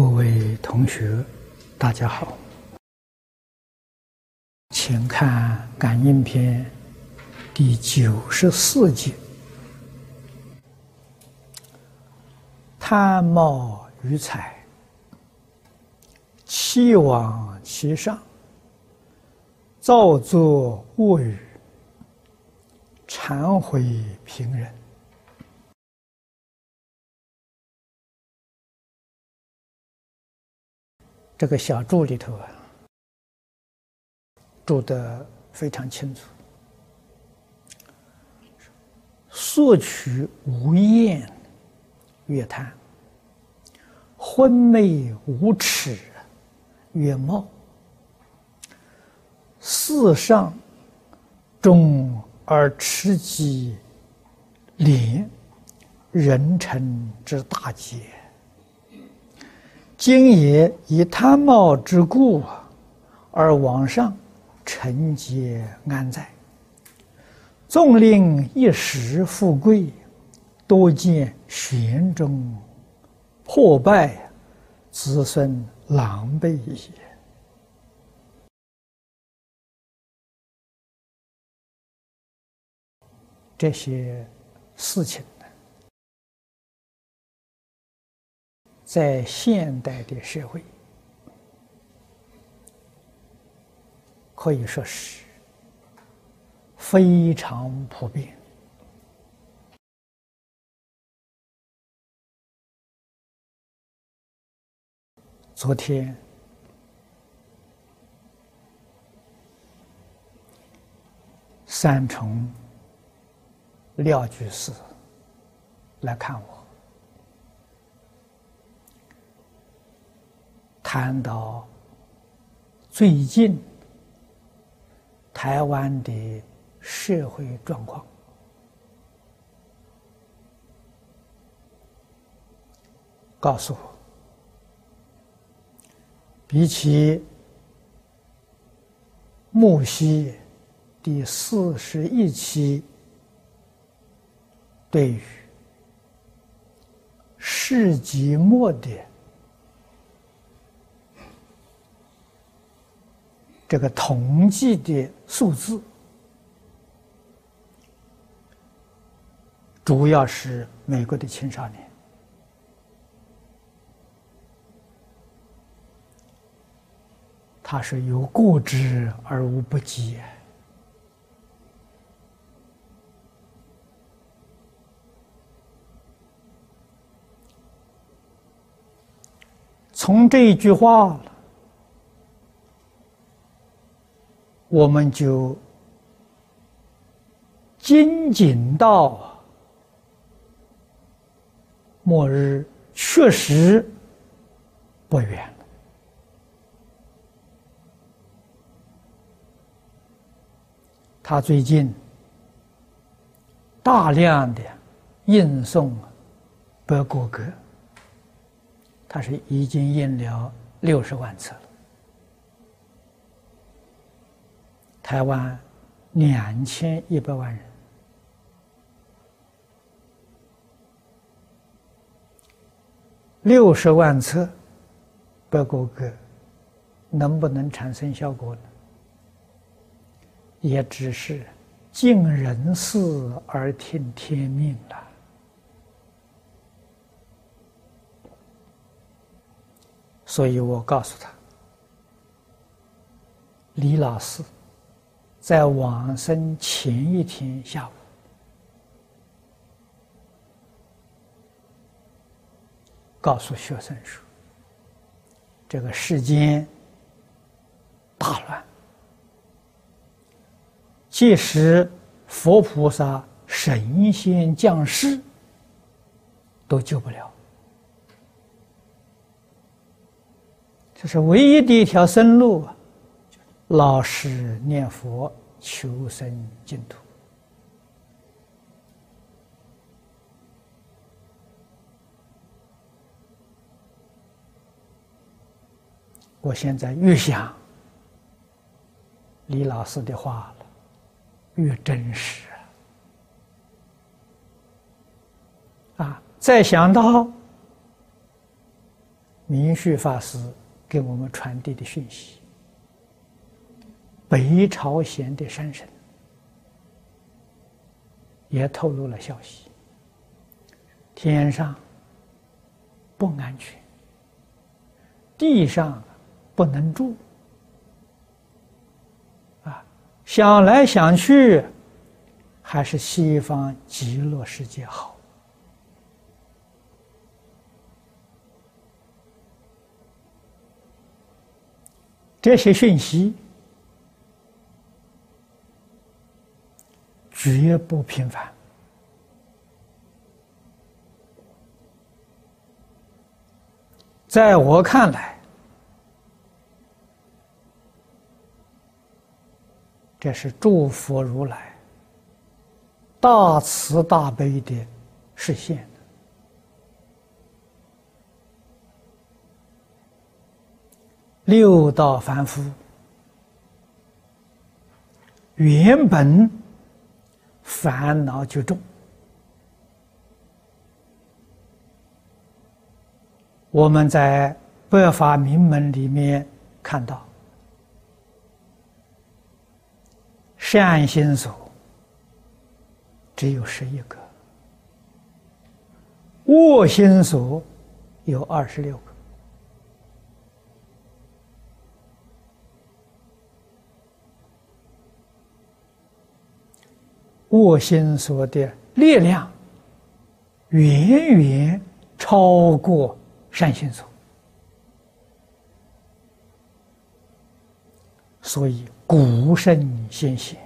各位同学，大家好，请看《感应篇》第九十四节：“贪冒于财，气往其上，造作恶语，忏悔平人。”这个小注里头啊，注的非常清楚。索取无厌，越贪；昏昧无耻，越冒。世上重而持己，廉，人臣之大节。今也以贪冒之故，而往上承节安在。纵令一时富贵，多见玄中破败，子孙狼狈也。这些事情。在现代的社会，可以说是非常普遍。昨天，三重廖居士来看我。谈到最近台湾的社会状况，告诉我，比起木西第四十一期对于世纪末的。这个统计的数字，主要是美国的青少年，他是有过之而无不及。从这一句话。我们就精警到末日确实不远了。他最近大量的印送白果格，他是已经印了六十万册了。台湾两千一百万人，六十万册白果歌，能不能产生效果呢？也只是尽人事而听天命了。所以我告诉他，李老师。在往生前一天下午，告诉学生说：“这个世间大乱，即使佛菩萨、神仙降世，都救不了。这是唯一的一条生路啊！”老实念佛，求生净土。我现在越想李老师的话了，越真实啊！再想到明旭法师给我们传递的讯息：北朝鲜的山神也透露了消息，天上不安全，地上不能住，啊，想来想去，还是西方极乐世界好。这些讯息绝不平凡，在我看来，这是诸佛如来大慈大悲的实现。六道凡夫原本烦恼就重，我们在百法明门里面看到，善心所只有十一个，恶心所有二十六个。恶心所的力量远远超过善心所，所以古圣先贤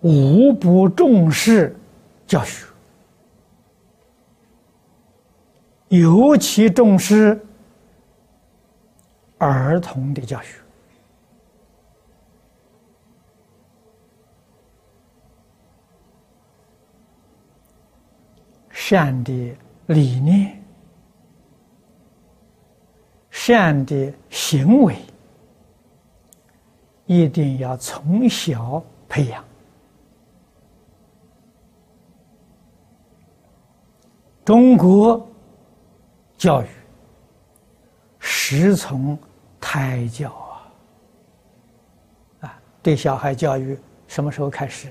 无不重视教学，尤其重视儿童的教学。善的理念、善的行为，一定要从小培养。中国教育实从胎教啊，啊，对小孩教育什么时候开始？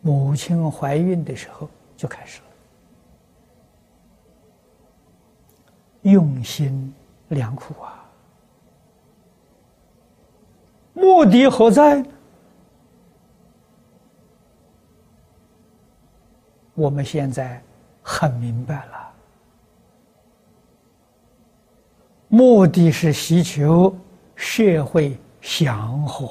母亲怀孕的时候就开始了。用心良苦啊！目的何在？我们现在很明白了，目的是希求社会祥和，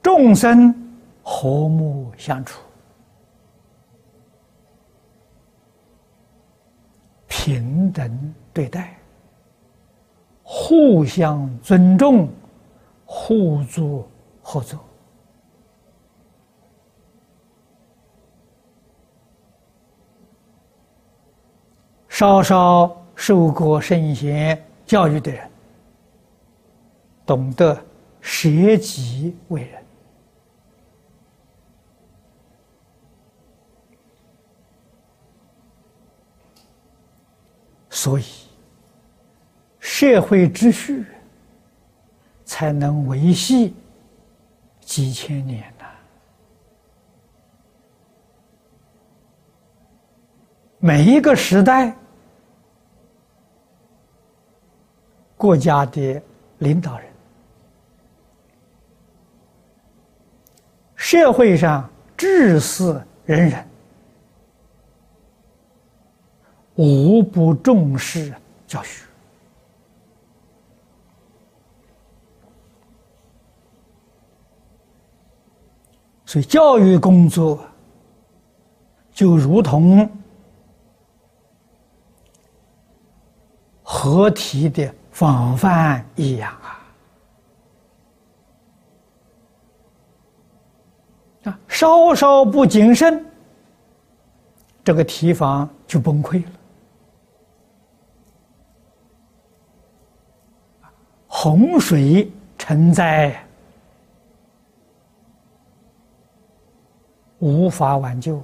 众生和睦相处。平等对待，互相尊重，互助合作。稍稍受过圣贤教育的人，懂得舍己为人。所以，社会秩序才能维系几千年呐。每一个时代，国家的领导人，社会上治世仁人。无不重视教学，所以教育工作就如同合体的防范一样啊！啊，稍稍不谨慎，这个提防就崩溃了。洪水成灾，无法挽救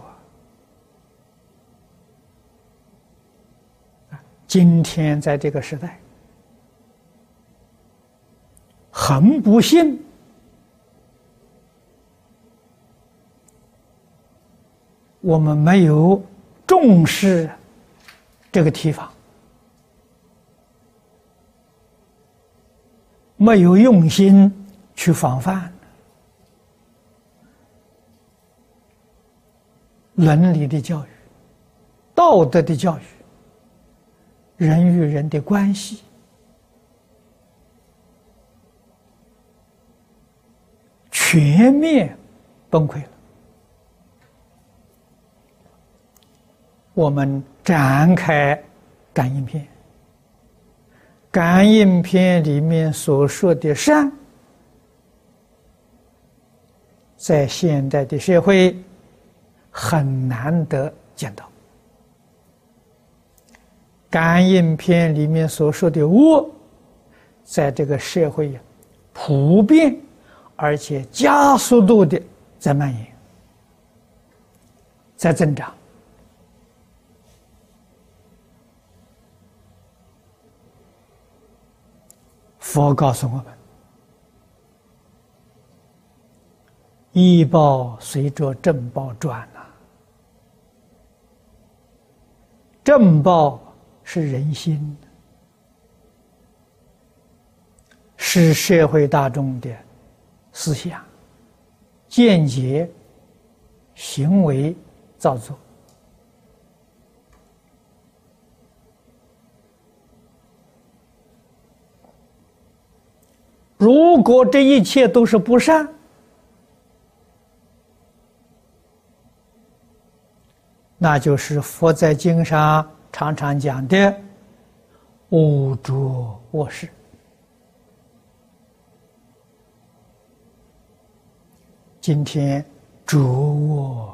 啊！今天在这个时代，很不幸，我们没有重视这个提防，没有用心去防范。伦理的教育，道德的教育，人与人的关系，全面崩溃了。我们展开感应篇，感应篇里面所说的善，在现代的社会。很难得见到，《感应篇》里面所说的恶，在这个社会呀，普遍而且加速度的在蔓延，在增长。佛告诉我们：医报随着正报转呐。正报是人心，是社会大众的思想、见解、行为造作。如果这一切都是不善，那就是佛在经上常常讲的“污浊卧室”。今天浊恶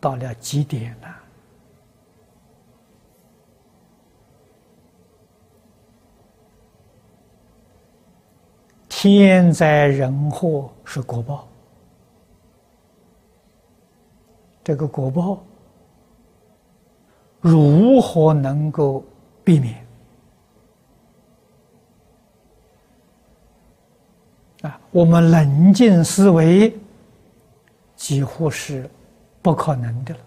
到了极点了，天灾人祸是果报，这个果报。如何能够避免？啊，我们冷静思维，几乎是不可能的了。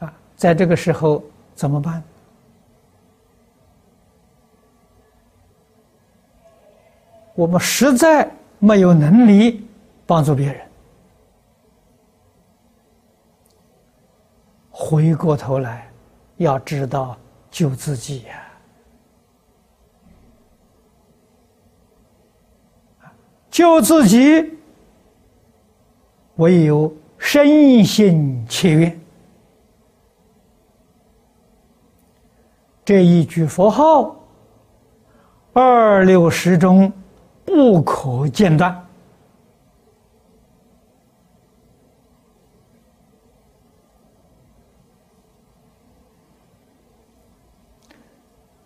啊，在这个时候怎么办？我们实在没有能力帮助别人。回过头来，要知道救自己呀！救自己，唯有身心切愿。这一句佛号，二六十中不可间断。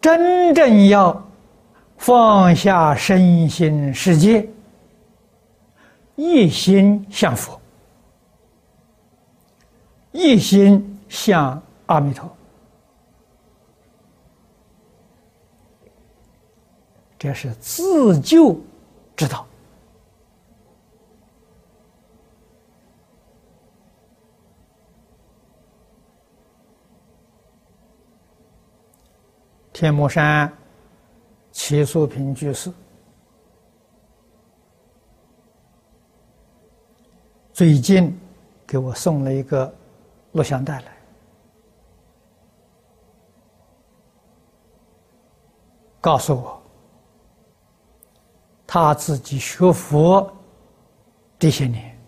真正要放下身心世界，一心向佛，一心向阿弥陀，这是自救知道。天目山齐素平居士最近给我送了一个录像带来，告诉我他自己学佛这些年。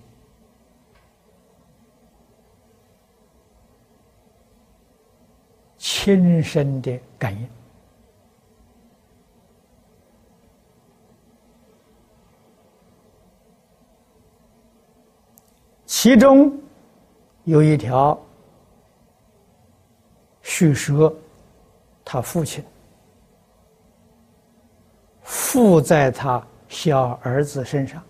亲身的感应。其中有一条叙说，他父亲附在他小儿子身上。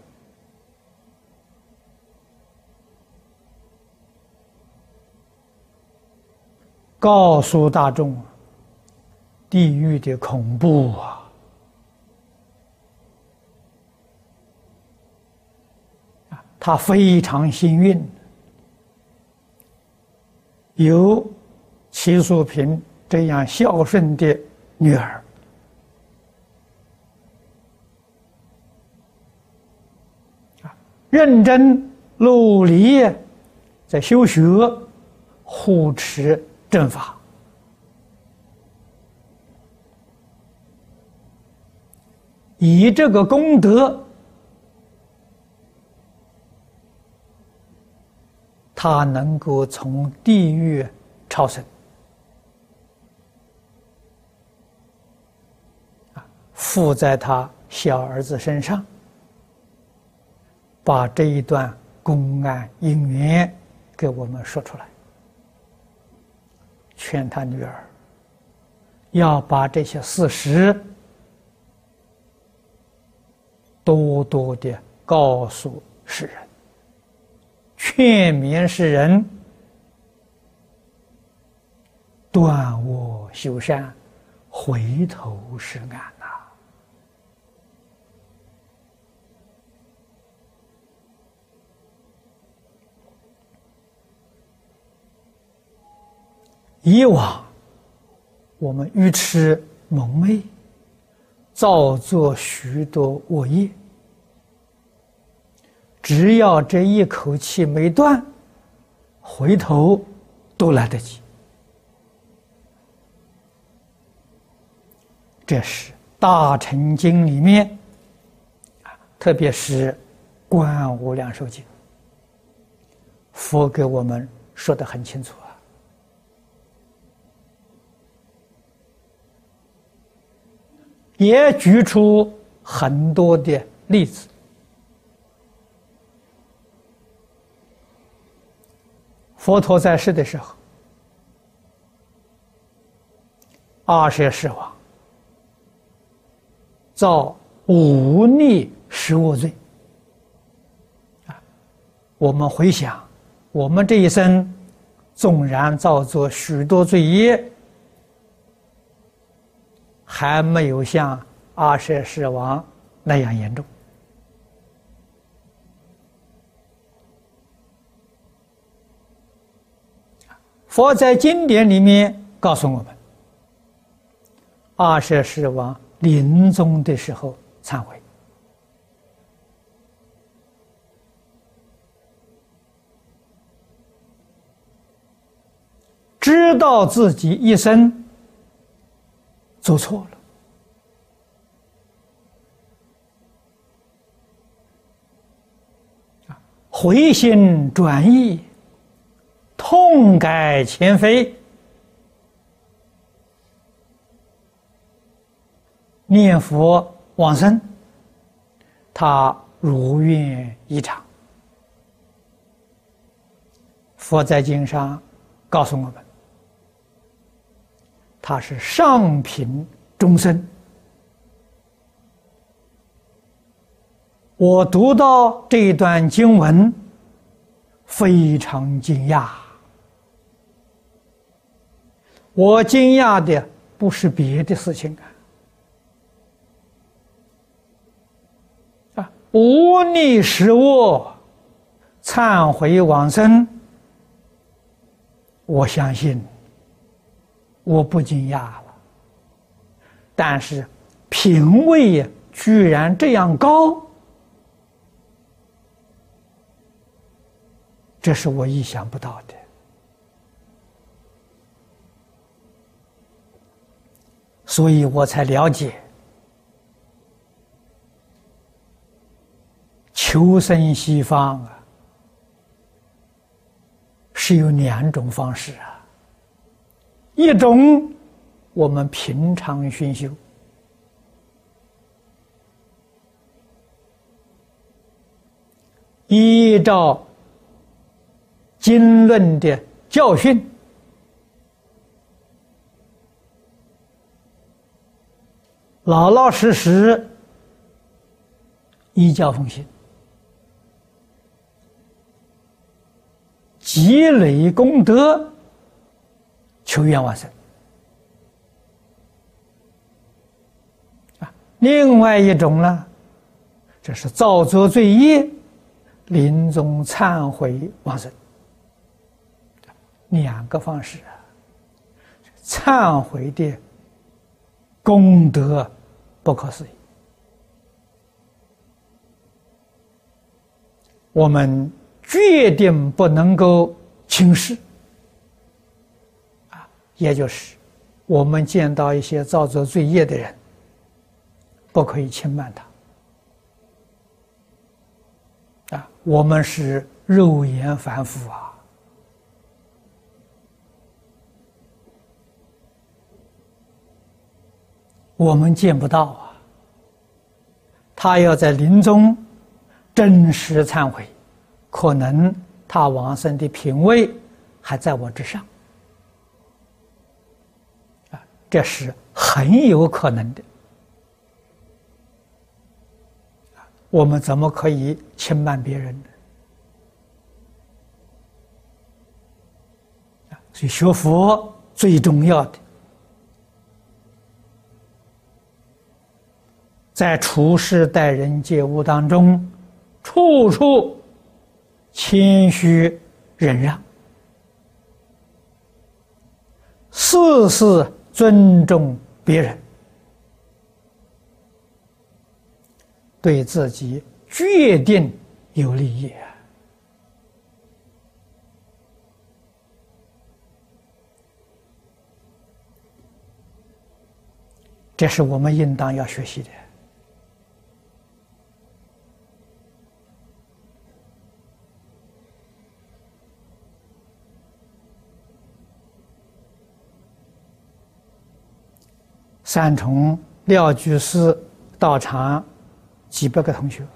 告诉大众地狱的恐怖啊。他非常幸运有齐素萍这样孝顺的女儿。认真努力在修学，护持正法，以这个功德。他能够从地狱超生，啊，附在他小儿子身上，把这一段公案因缘给我们说出来，劝他女儿要把这些事实多多的告诉世人。劝勉世人断恶修善，回头是岸以往我们愚痴蒙昧，造作许多恶业。只要这一口气没断，回头都来得及。这是《大乘经》里面，特别是《观无量寿经》，佛给我们说的很清楚啊，也举出很多的例子。佛陀在世的时候，阿舍世王造五逆十恶罪。啊，我们回想，我们这一生纵然造作许多罪业，还没有像阿舍世王那样严重。佛在经典里面告诉我们：阿舍世王临终的时候忏悔，知道自己一生做错了，啊回心转意。痛改前非，念佛往生，他如愿以偿。佛在经上告诉我们，他是上品众生。我读到这一段经文，非常惊讶。我惊讶的不是别的事情啊，啊，无逆失恶，忏悔往生，我相信，我不惊讶了。但是品位居然这样高，这是我意想不到的。所以我才了解，求生西方啊，是有两种方式啊。一种我们平常熏修，依照经论的教训。老老实实依教奉行，积累功德，求愿往生。啊，另外一种呢，这是造作罪业，临终忏悔往生。两个方式啊，忏悔的功德不可思议。我们决定不能够轻视，也就是我们见到一些造作罪业的人，不可以轻慢他啊。我们是肉眼凡夫啊，我们见不到啊。他要在临终。真实忏悔，可能他往生的品位还在我之上，啊，这是很有可能的。我们怎么可以轻慢别人呢？所以学佛最重要的，在处世待人接物当中。处处谦虚忍让，事事尊重别人，对自己决定有利益。这是我们应当要学习的。三重廖居士道场几百个同学，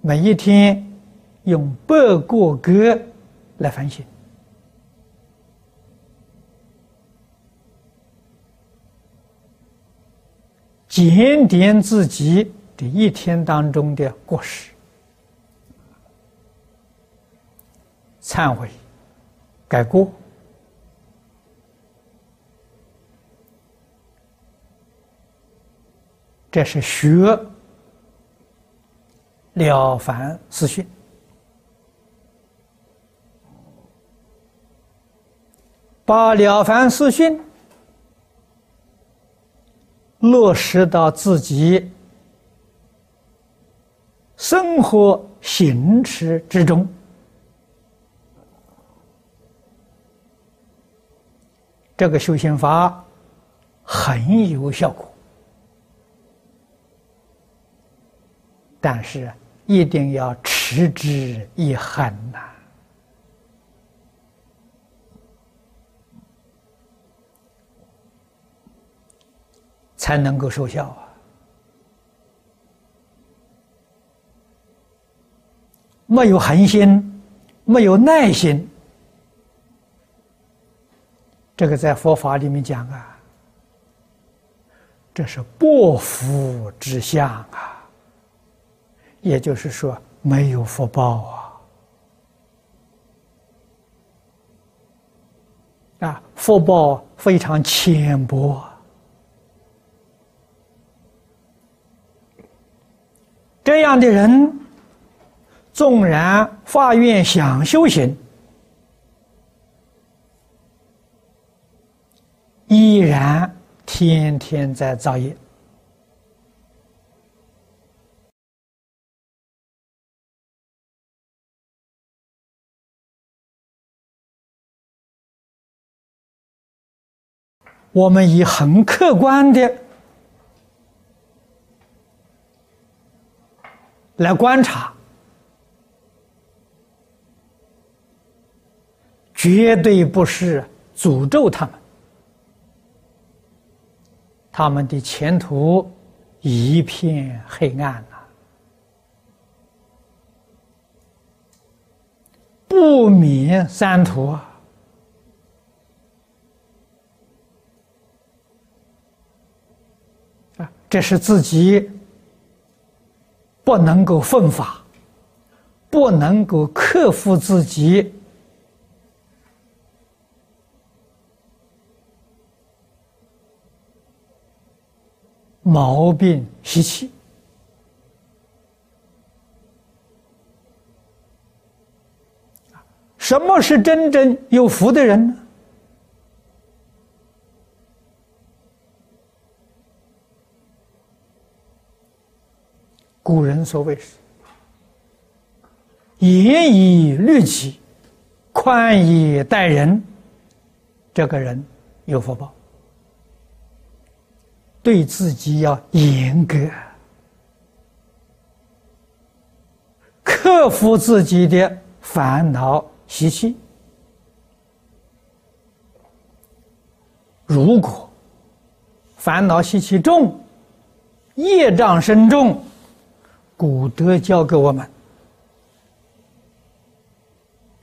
每一天用百个歌来反省，检点自己的一天当中的过失，忏悔，改过。这是学《了凡四训》，把《了凡四训》落实到自己生活行持之中，这个修行法很有效果。但是一定要持之以恒呐，才能够收效啊！没有恒心，没有耐心，这个在佛法里面讲啊，这是薄福之相啊。也就是说，没有福报啊！啊，福报非常浅薄。这样的人，纵然发愿想修行，依然天天在造业。我们以很客观的来观察，绝对不是诅咒他们，他们的前途一片黑暗呐，不免三途啊。这是自己不能够奋发，不能够克服自己毛病习气。什么是真正有福的人呢？古人所谓是“严以律己，宽以待人”，这个人有福报。对自己要严格，克服自己的烦恼习气。如果烦恼习气重，业障深重。古德教给我们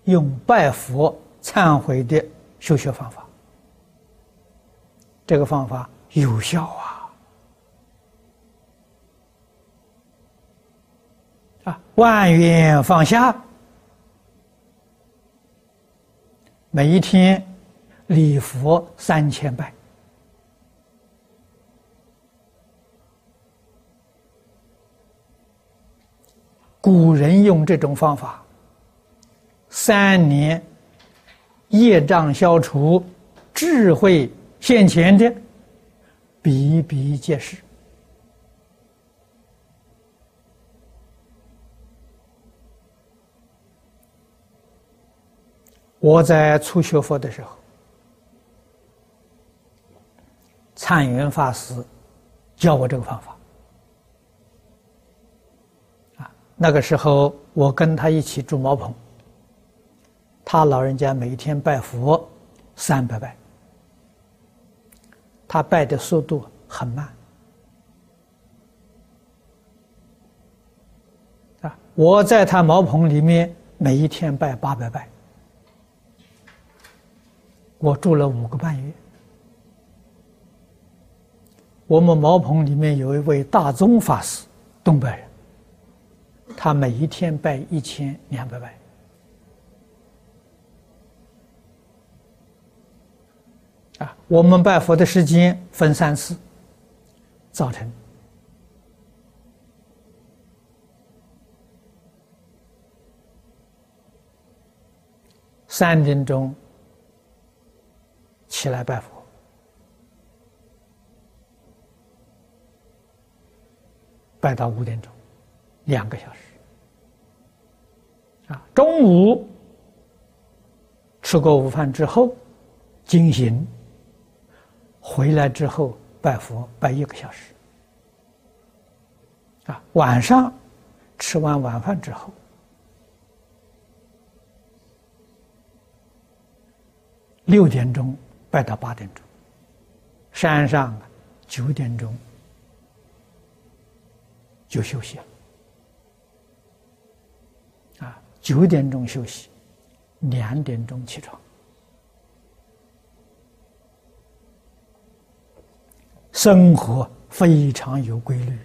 用拜佛忏悔的修学方法，这个方法有效啊！啊，万缘放下，每一天礼佛三千拜。古人用这种方法，三年业障消除、智慧现前的比比皆是。我在初学佛的时候，禅云法师教我这个方法。那个时候，我跟他一起住茅棚。他老人家每天拜佛三百拜，他拜的速度很慢。啊，我在他茅棚里面每一天拜八百拜，我住了五个半月。我们茅棚里面有一位大宗法师，东北人。他每一天拜一千两百拜，啊，我们拜佛的时间分三次：早晨。三点钟起来拜佛，拜到五点钟。两个小时，啊，中午吃过午饭之后，进行，回来之后拜佛拜一个小时，啊，晚上吃完晚饭之后，六点钟拜到八点钟，山上九点钟就休息了。九点钟休息，两点钟起床，生活非常有规律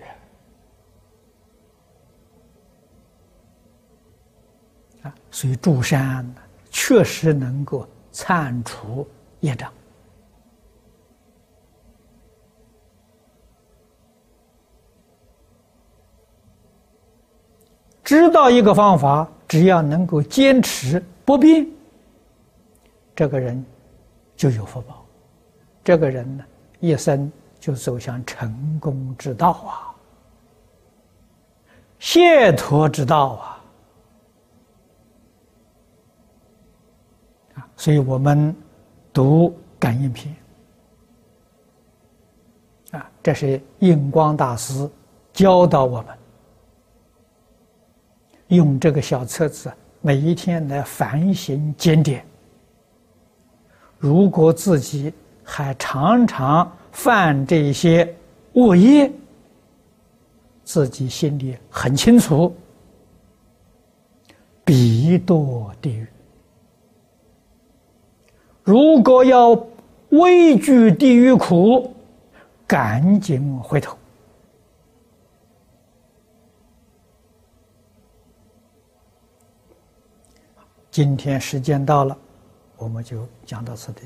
啊！所以住山确实能够铲除业障。知道一个方法。只要能够坚持不变，这个人就有福报。这个人呢，一生就走向成功之道啊，解脱之道啊！所以我们读感应篇啊，这是印光大师教导我们。用这个小册子，每一天来反省检点。如果自己还常常犯这些恶业，自己心里很清楚，必堕地狱。如果要畏惧地狱苦，赶紧回头。今天时间到了，我们就讲到此地。